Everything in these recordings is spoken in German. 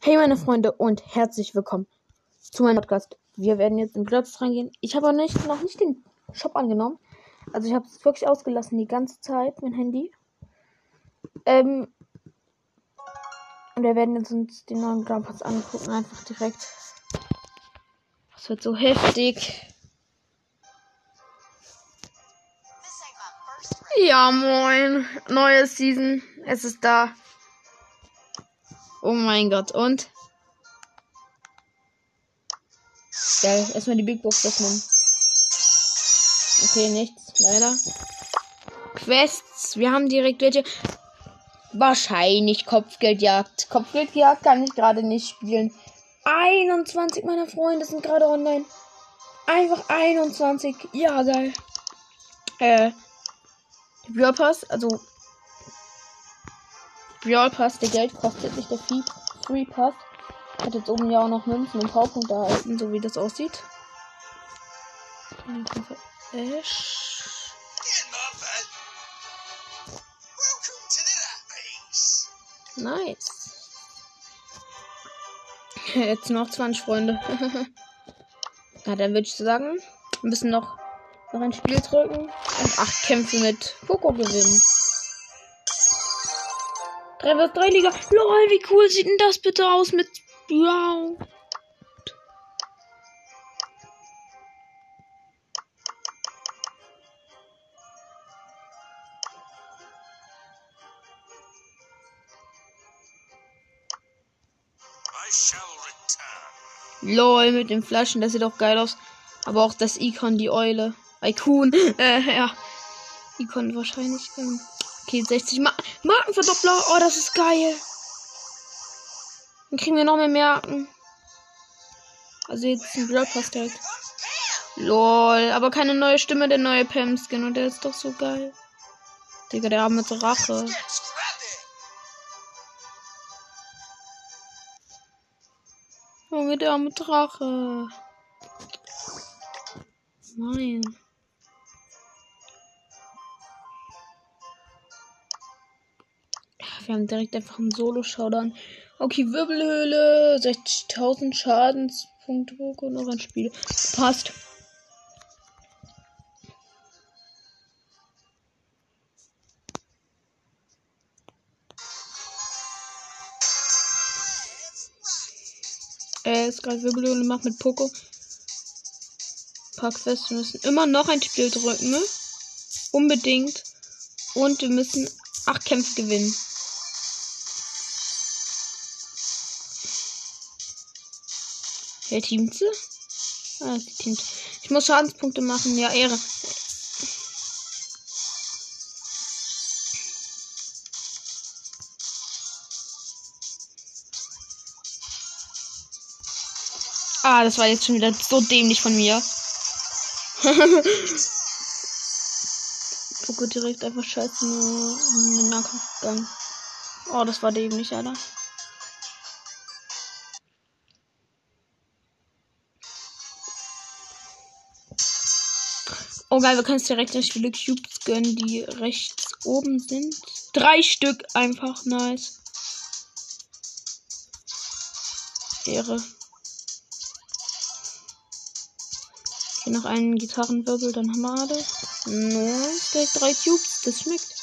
Hey meine Freunde und herzlich willkommen zu meinem Podcast. Wir werden jetzt in Glotz reingehen. Ich habe nicht, noch nicht den Shop angenommen. Also ich habe es wirklich ausgelassen die ganze Zeit, mein Handy. Ähm, und wir werden jetzt uns den neuen Grand Pass angucken, einfach direkt. Das wird so heftig. Ja, moin. Neue Season. Es ist da. Oh mein Gott. Und? Geil. Erstmal die Big Box öffnen. Okay, nichts. Leider. Quests. Wir haben direkt welche. Wahrscheinlich Kopfgeldjagd. Kopfgeldjagd kann ich gerade nicht spielen. 21 meiner Freunde sind gerade online. Einfach 21. Ja, geil. Äh. Brawl also Brawl Pass, der Geld kostet nicht der Free, Pass. Hat jetzt oben ja auch noch Münzen und Powerpunkte erhalten, so wie das aussieht. Ash. Nice. Jetzt noch 20 Freunde. ja, dann würde ich sagen, wir müssen noch, noch ein Spiel drücken und acht Kämpfe mit Poco gewinnen. 3 vs 3 Liga. Lol, wie cool sieht denn das bitte aus mit. Wow. Lol, mit den Flaschen, das sieht auch geil aus. Aber auch das Icon, die Eule. Icon, äh, ja. Icon wahrscheinlich. Ähm. Okay, 60 Ma Markenverdoppler. Oh, das ist geil. Dann kriegen wir noch mehr Marken. Also jetzt ein Broadcast halt. Lol, aber keine neue Stimme, der neue Pam-Skin. Und der ist doch so geil. Digga, der arme Drache. Junge, der arme Drache. Nein. Wir haben direkt einfach einen Solo-Showdown. Okay, Wirbelhöhle. 60.000 Schadenspunkte. Und noch ein Spiel. Passt. Er ist gerade Wirbelhöhle macht mit Poco. Pack wir müssen immer noch ein Spiel drücken. Ne? Unbedingt. Und wir müssen acht Kämpfe gewinnen. Wer teamt? Ah, sie teamt. Ich muss Schadenspunkte machen. Ja, Ehre. Ah, das war jetzt schon wieder so dämlich von mir. gut, direkt einfach scheiße in den Nahkampf gegangen. Oh, das war dämlich, Alter. Oh geil, wir können uns direkt recht viele Cubes gönnen, die rechts oben sind. Drei Stück einfach, nice. Ehre. Hier noch einen Gitarrenwirbel, dann haben wir alles. Nice, direkt drei Cubes, das schmeckt.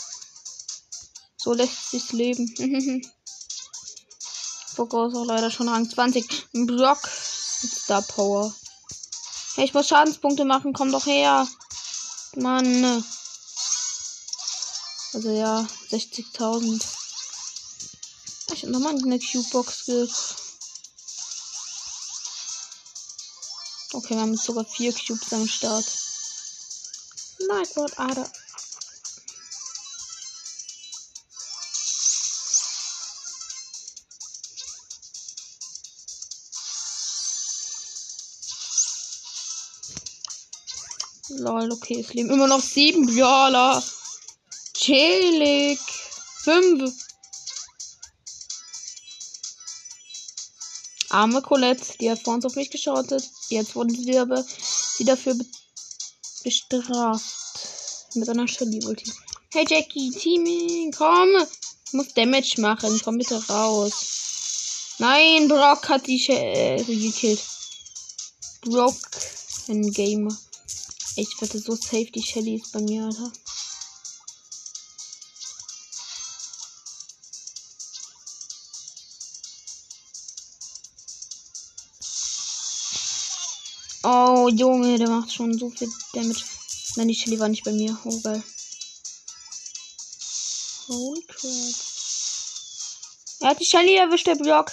So lässt sich's leben. Fokus auch leider schon Rang 20. Ein Block Star Power. Hey, ich muss Schadenspunkte machen, komm doch her. Mann. Also ja, 60.000. Ich hab nochmal eine Q-Box Okay, wir haben sogar vier Cubes am Start. Nightbot Ader. Lol, okay, es leben immer noch sieben Brawler. Chillig. Fünf. Arme Colette, die hat vor uns auf mich geschaut. Jetzt wurde sie aber sie dafür be bestraft. Mit einer Shelly-Ulti. Hey Jackie, Teaming, komm! Ich muss Damage machen. Komm bitte raus. Nein, Brock hat die äh, gekillt. Brock, ein Gamer. Ich wette so safe, die Shelly ist bei mir, Alter. Oh, Junge, der macht schon so viel Damage. Nein, die Shelly war nicht bei mir. Oh, geil. Holy crap. Er hat die Shelly erwischt, der Block.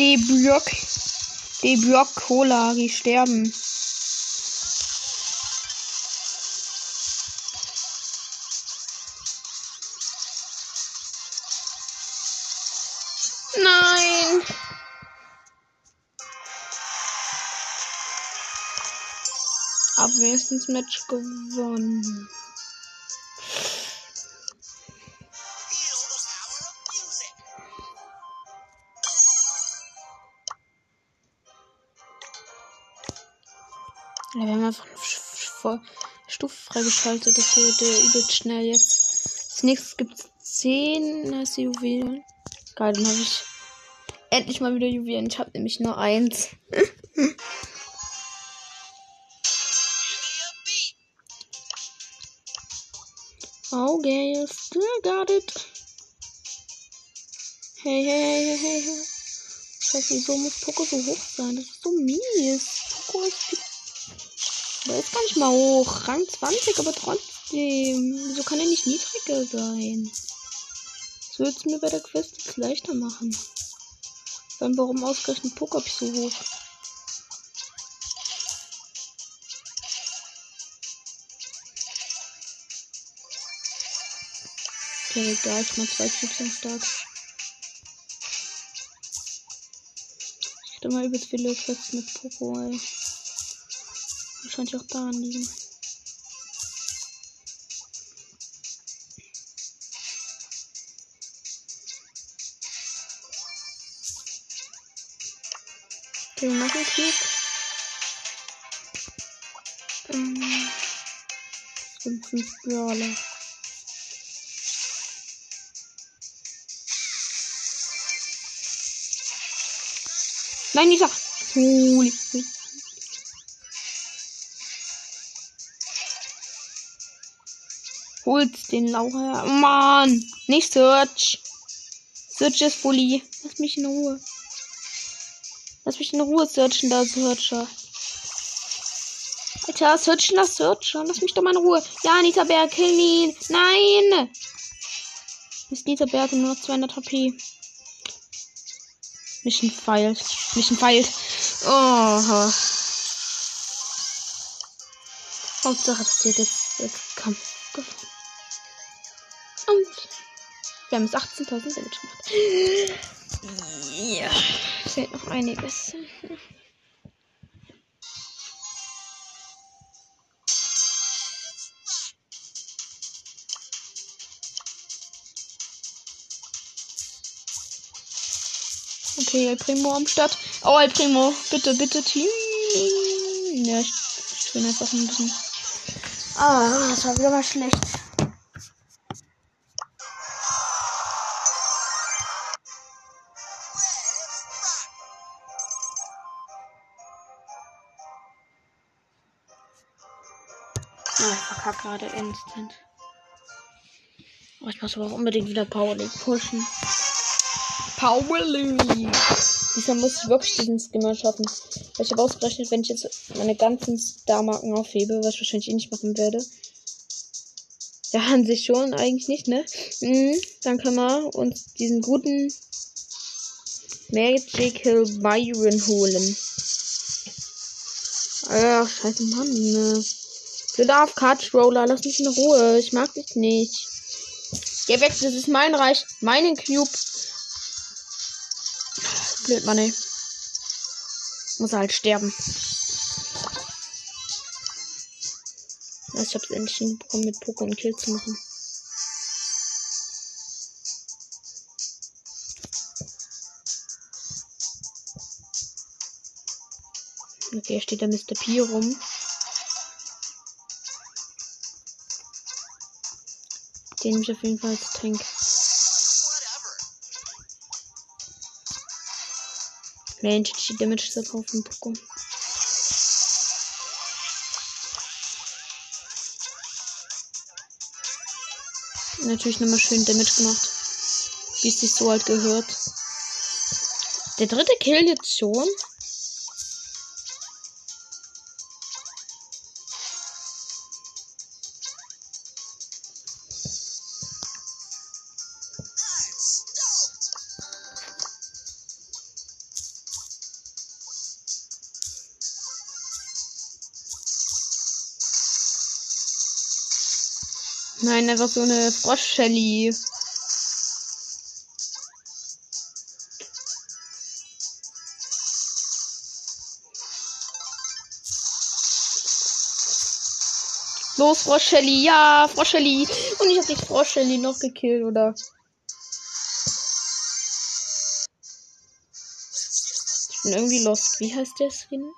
Die Block. Die Block Cola, die sterben. Nein. Aber wenigstens Match gewonnen. Wir haben einfach eine Stufe freigeschaltet. Das wird äh, übelst schnell jetzt. Als nächstes gibt es 10 Juwelen. Geil, dann habe ich endlich mal wieder Juwelen. Ich habe nämlich nur eins. okay, you still got it. Hey, hey, hey, hey, hey. Scheiße, wieso muss Poco so hoch sein? Das ist so mies. Poco ist der ist gar nicht mal hoch. Rang 20, aber trotzdem. Wieso kann er nicht niedriger sein? Das würde es mir bei der Quest jetzt leichter machen. Dann warum ausgerechnet Poker so hoch? Okay, egal, ich mal zwei Cubes am Start. Ich hätte mal übelst viele Quests mit Poco, ey. Wahrscheinlich auch daran liegen. Okay, noch ein Krieg. Ähm, sind fünf Brawler. Nein, Nisa! Holy. Holt den Laura. Mann! Nicht Search! Search ist Bully. Lass mich in Ruhe. Lass mich in Ruhe searchen, da Searcher. Alter, searchen das Searcher. Lass mich doch mal in Ruhe. Ja, Nita Berg, kill ihn. Nein! Ist Nita Berg nur noch 200 HP. Mission feilt. Mission feilt. Oh. Hauptsache, das wird jetzt, jetzt Kampf. Wir haben es 18.000 Damage gemacht. Ja, fehlt noch einiges. Okay, El Primo am Start. Oh, El Primo, bitte, bitte, Team. Ja, ich, ich bin einfach ein bisschen. Ah, das war wieder mal schlecht. Gerade instant. Oh, ich muss aber auch unbedingt wieder Power League pushen. Power League! Diesmal muss ich wirklich diesen Skimmer schaffen. Weil ich habe ausgerechnet, wenn ich jetzt meine ganzen Star-Marken aufhebe, was ich wahrscheinlich eh nicht machen werde. Ja, an sich schon, eigentlich nicht, ne? Mhm, dann können wir uns diesen guten Magical Byron holen. Ach, scheiße, Mann, ne? Bedarf Card Roller, lass mich in Ruhe. Ich mag dich nicht. Geh weg, das ist mein Reich. Meinen Cube. Blöd, Mann, ey. Muss halt sterben. Ich hab's endlich hinbekommen, mit Poké und Kill zu machen. Okay, steht da Mr. P rum. Den ich auf jeden Fall als Tank. Mensch, die Damage zu kaufen, Poco. Natürlich nochmal schön Damage gemacht. Wie es sich so halt gehört. Der dritte Kill jetzt schon. Nein, einfach so eine Frosch-Shelly. Los, Frosch-Shelly. Ja, Frosch-Shelly. Und ich habe die Frosch-Shelly noch gekillt, oder? Ich bin irgendwie lost. Wie heißt der Skin?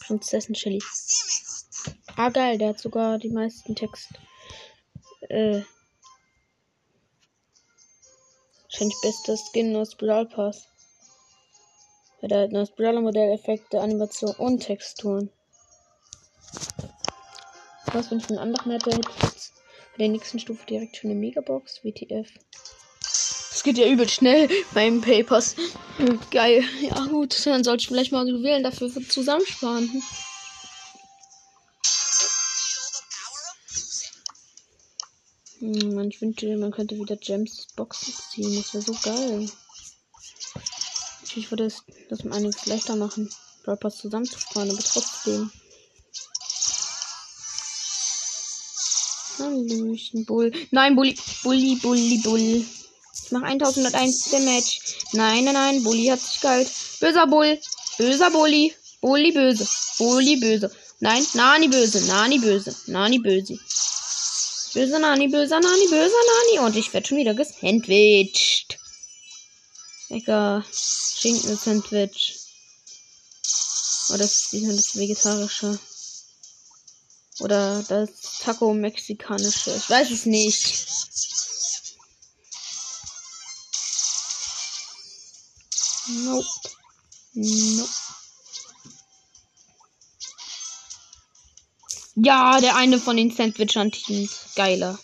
Prinzessin Shelly. Ah, geil, der hat sogar die meisten Text. Äh. Wahrscheinlich bester Skin aus Brawl Pass. Ja, der hat neues Brawler Modell, Effekte, Animation und Texturen. Was, wenn ich einen anderen hätte, hätte ich jetzt bei der nächsten Stufe direkt schon eine Megabox, WTF. Das geht ja übel schnell beim Papers. Geil. Ja gut, dann sollte ich vielleicht mal wählen, dafür zusammensparen. Man, ich wünschte, man könnte wieder Gems Boxen ziehen. Das wäre so geil. Natürlich würde es das um einiges leichter machen, Brawl Pass zusammenzusparen, aber trotzdem. Hallöchen, Bull. Nein, Bulli, Bulli, Bulli, Bull. Ich mach 1101 Damage. Nein, nein, nein, Bulli hat sich geil. Böser Bull. Böser Bulli. Bulli böse. Bulli böse. Nein, Nani böse. Nani böse. Nani böse. Böse Nani, böser Nani, böser Nani. Und ich werde schon wieder gesandwiched. Lecker. Schinken-Sandwich. Oh, das ist das vegetarische. Oder das Taco-Mexikanische. Ich weiß es nicht. Nope. Nope. Ja, der eine von den Sandwich-Teams. Geiler.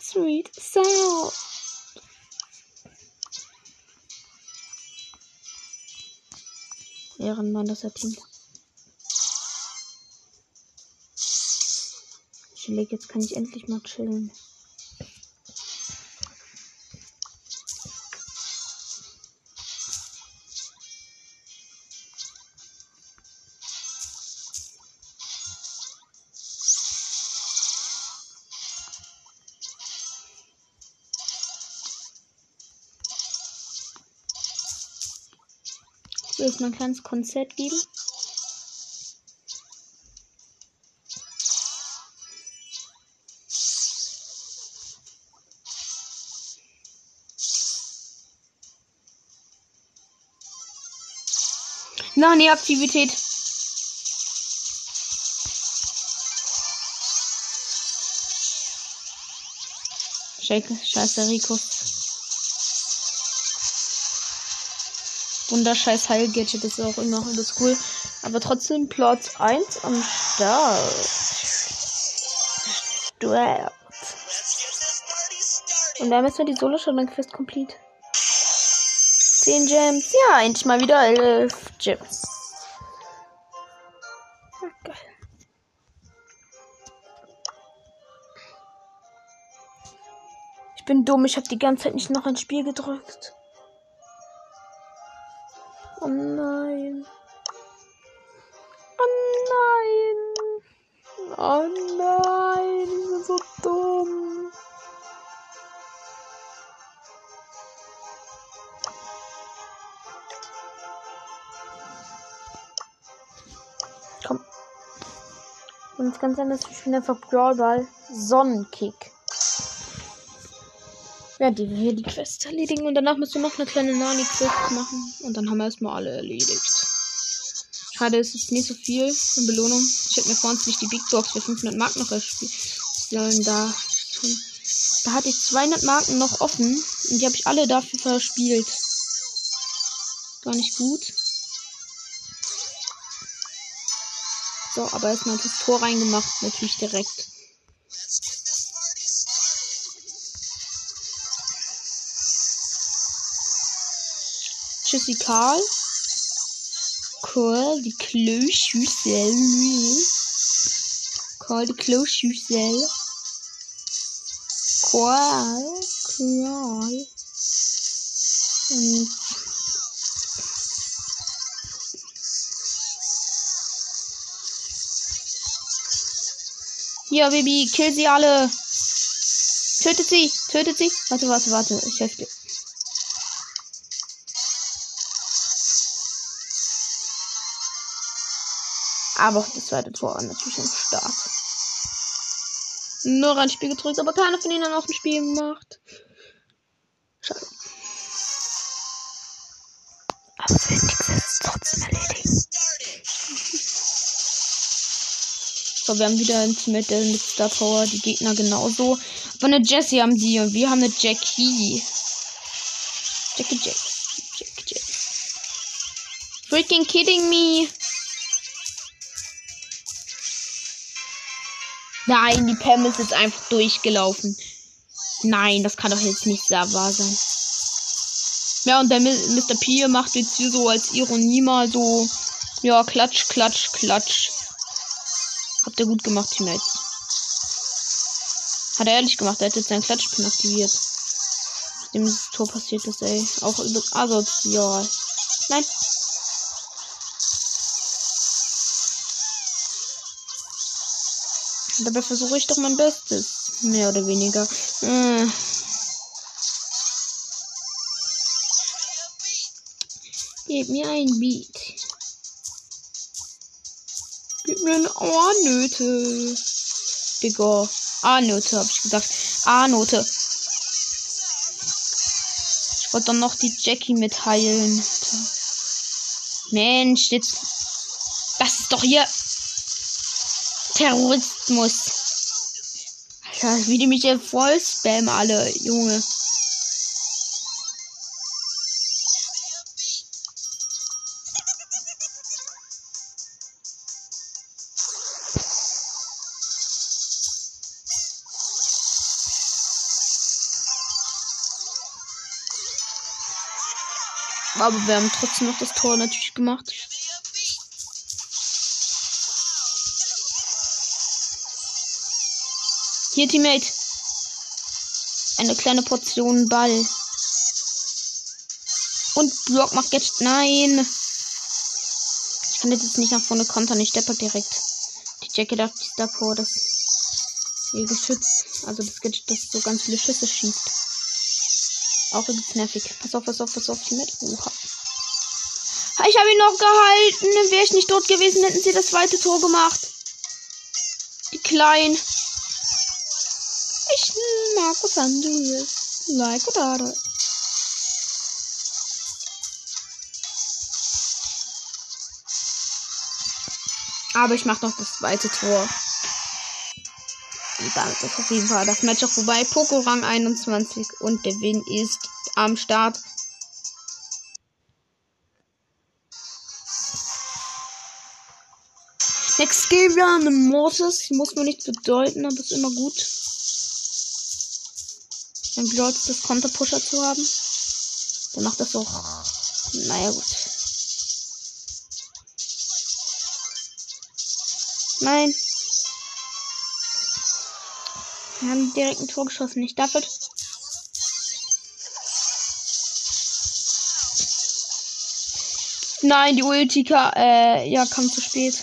Sweet Sound. Ehrenmann, das hat Team. Chillig. Jetzt kann ich endlich mal chillen. Ich will jetzt mal ein kleines Konzert geben. Nani-Aktivität. Scheiße, Rico. Wunderscheiß Heil-Gadget ist auch immer alles cool. Aber trotzdem Platz 1 am Start. Start. Und haben jetzt mal die Solo-Shadow-Quest complete. 10 Gems. Ja, endlich mal wieder 11 Gems. Geil. Ich bin dumm, ich habe die ganze Zeit nicht noch ein Spiel gedrückt. Und sein, dass ich bin einfach Brawlball Sonnenkick. Ja, die wir hier die Quest erledigen und danach müssen wir noch eine kleine Nani-Quest machen. Und dann haben wir erstmal alle erledigt. Schade, es ist nicht so viel in Belohnung. Ich hätte mir vor uns nicht die Big Box für 500 Mark noch erspielen sollen. Da, da hatte ich 200 Marken noch offen und die habe ich alle dafür verspielt. Gar nicht gut. So, aber erstmal das Tor reingemacht, natürlich direkt. Tschüssi Karl. Karl, die Kloschüssel. Karl, die Kloschüssel. Karl, Karl. Und Ja, Baby, kill sie alle. Tötet sie, tötet sie. Warte, warte, warte. Ich helfe dir. Aber das zweite Tor war natürlich noch stark. Nur ein Spiel gedrückt, aber keiner von ihnen noch ein Spiel gemacht. Schade. Aber es wird jetzt trotzdem erledigen. So, wir haben wieder ein Team mit, mit Star Power, die Gegner genauso. Aber eine Jessie haben die und wir haben eine Jackie. Jackie Jack. Jack Jack. Freaking kidding me. Nein, die Pam ist jetzt einfach durchgelaufen. Nein, das kann doch jetzt nicht wahr sein. Ja, und der Mr. P macht jetzt hier so als Ironie mal so. Ja, klatsch, klatsch, klatsch. Habt ihr gut gemacht, Teammates. Hat er ehrlich gemacht, er hat jetzt seinen Klatschpin aktiviert. Nachdem das Tor passiert ist, ey. Auch über asozial. Nein. Dabei versuche ich doch mein Bestes. Mehr oder weniger. Äh. Gib mir ein Beat. Gib mir eine A-Nöte. Digga. A-Note, hab ich gesagt. A-Note. Ich wollte dann noch die Jackie mitteilen. Mensch, jetzt. Das ist doch hier. Terrorismus. Alter, wie die mich hier voll spammen alle, Junge. Aber wir haben trotzdem noch das Tor natürlich gemacht. Hier, Teammate. Eine kleine Portion Ball. Und Block macht jetzt. Nein. Ich kann jetzt nicht nach vorne kontern. Ich steppe direkt. Die Jackie darf Power, das ihr Geschütz. Also das Gadget, das so ganz viele Schüsse schießt. Auch übelst nervig. Pass auf, pass auf, pass auf, Teammate. Oha. Ich habe ihn noch gehalten. Wäre ich nicht dort gewesen, hätten sie das zweite Tor gemacht. Die Kleinen. Ich mag was anderes. Like oder Aber ich mache noch das zweite Tor. Und damit ist auf jeden Fall das Match auch vorbei. Poco Rang 21 und der Win ist am Start. Next Game wir haben. Die muss mir nicht bedeuten, aber ist immer gut. Ein Blitz das Konterpusher zu haben. Dann macht das auch. Naja, gut. Nein. Wir haben direkt ein Tor geschossen, nicht dafür. Nein, die Ulti äh, ja, kam zu spät.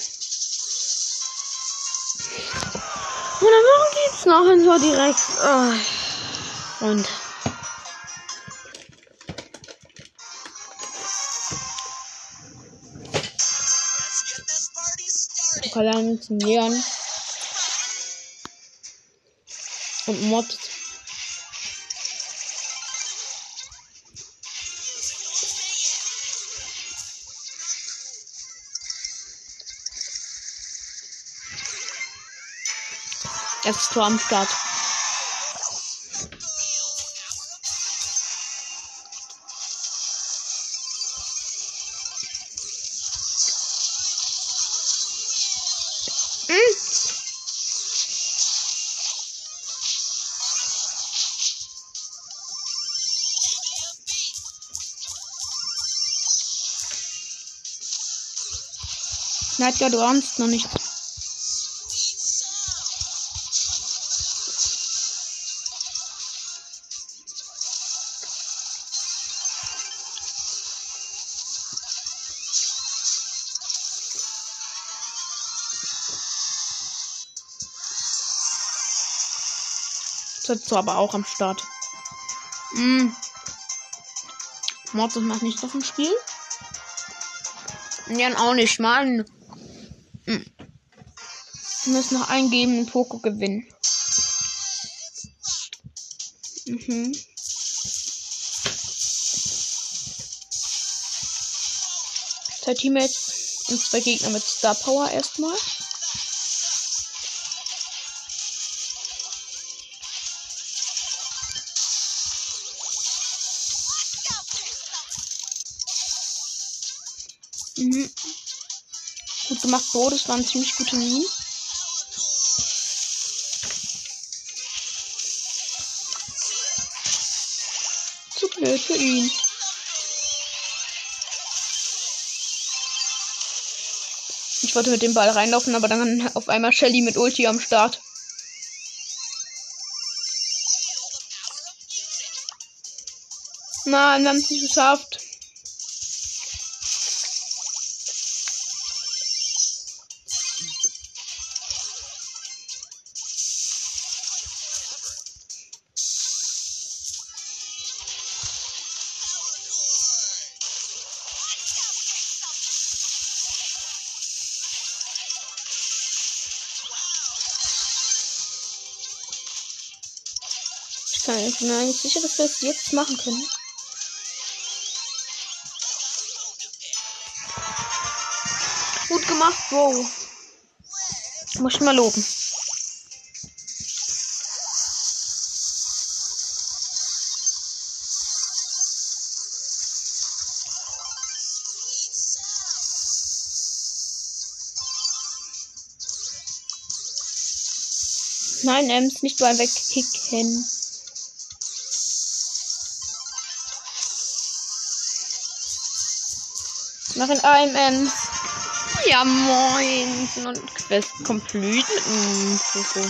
Und dann warum geht's noch ein Tor direkt? Oh. Und. Pokal zum Leon. und mobbt. Es ist Tor am Start. Nightguard, du ahnst noch nicht. Setzt aber auch am Start. Mm. Mortis macht nicht auf dem Spiel. Jan auch nicht, Mann. Wir müssen noch eingeben und Poco gewinnen. Mhm. Zwei Teammates und zwei Gegner mit Star Power erstmal. Mhm. Gut gemacht, Bo. Das war ein ziemlich guter Meme. Für ihn. Ich wollte mit dem Ball reinlaufen, aber dann auf einmal Shelly mit Ulti am Start. Nein, wir haben es nicht geschafft. Sicher, dass wir es jetzt machen können. Gut gemacht, Bro. Muss ich mal loben. Nein, Ems, nicht mal wegkicken. Mach in einem Ems. Ja, moin. Und Quest complete. Mm, so, so.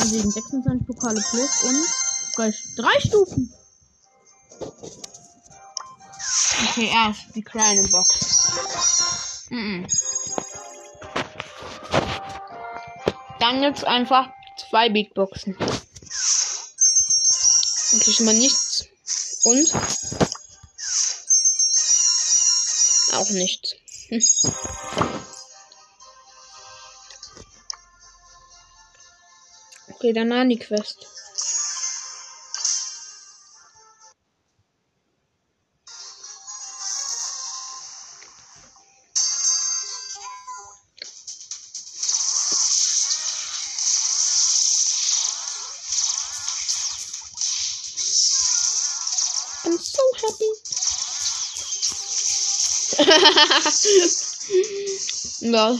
Also 26 Pokale plus und drei, drei Stufen. Okay, erst die kleine Box. Mm -mm. Dann jetzt einfach zwei Big Boxen. Und ich mal nichts. Und auch nichts. Hm. Okay, dann an die Quest. ja.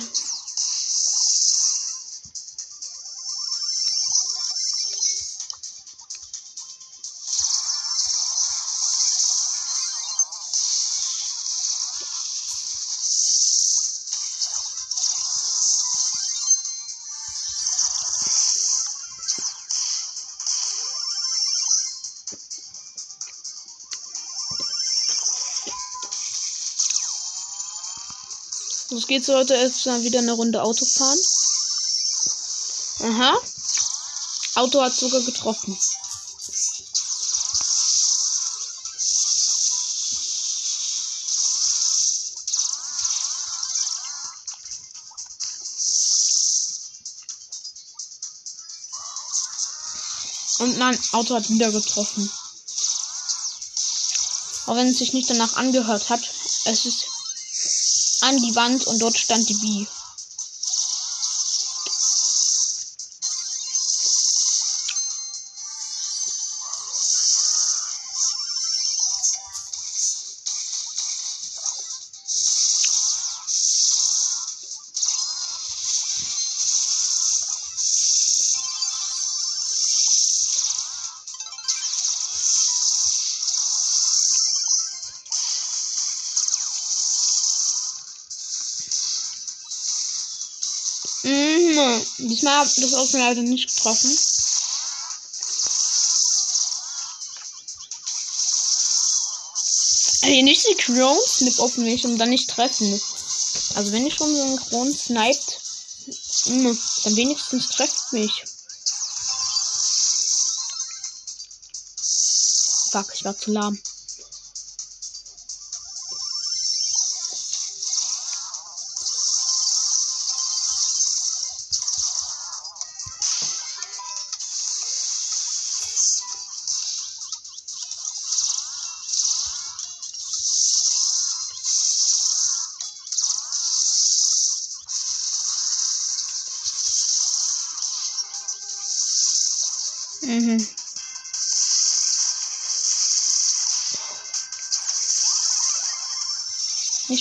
Los geht's heute erstmal wieder eine Runde Auto fahren. Aha. Auto hat sogar getroffen. Und nein, Auto hat wieder getroffen. Auch wenn es sich nicht danach angehört hat, es ist an die Wand und dort stand die B. hat das mir leider nicht getroffen. Ey, nicht synchron snip auf mich und dann nicht treffen. Also wenn ich schon synchron sniped, hm, dann wenigstens trefft mich. Fuck, ich war zu lahm.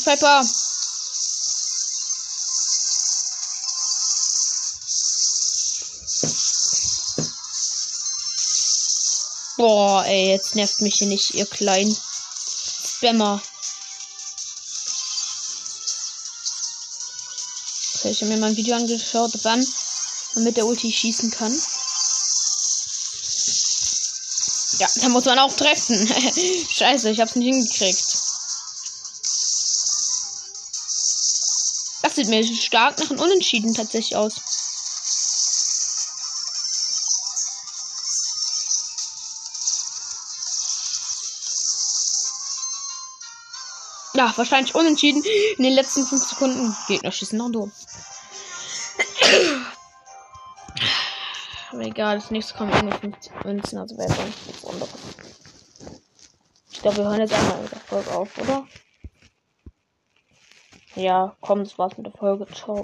Piper. Boah, ey, jetzt nervt mich hier nicht, ihr kleinen Spammer. Okay, ich habe mir mal ein Video angeschaut, wann man mit der Ulti schießen kann. Ja, da muss man auch treffen. Scheiße, ich hab's nicht hingekriegt. Sieht mir stark nach einem Unentschieden tatsächlich aus. Ja, wahrscheinlich unentschieden. In den letzten 5 Sekunden. Gegner schießen noch dumm. Aber egal, das nächste kommt irgendwie 50 Münzen, also wäre nichts anderes. Ich glaube, wir hören jetzt einmal mit der Folge auf, oder? Ja, komm, das war's mit der Folge. Ciao.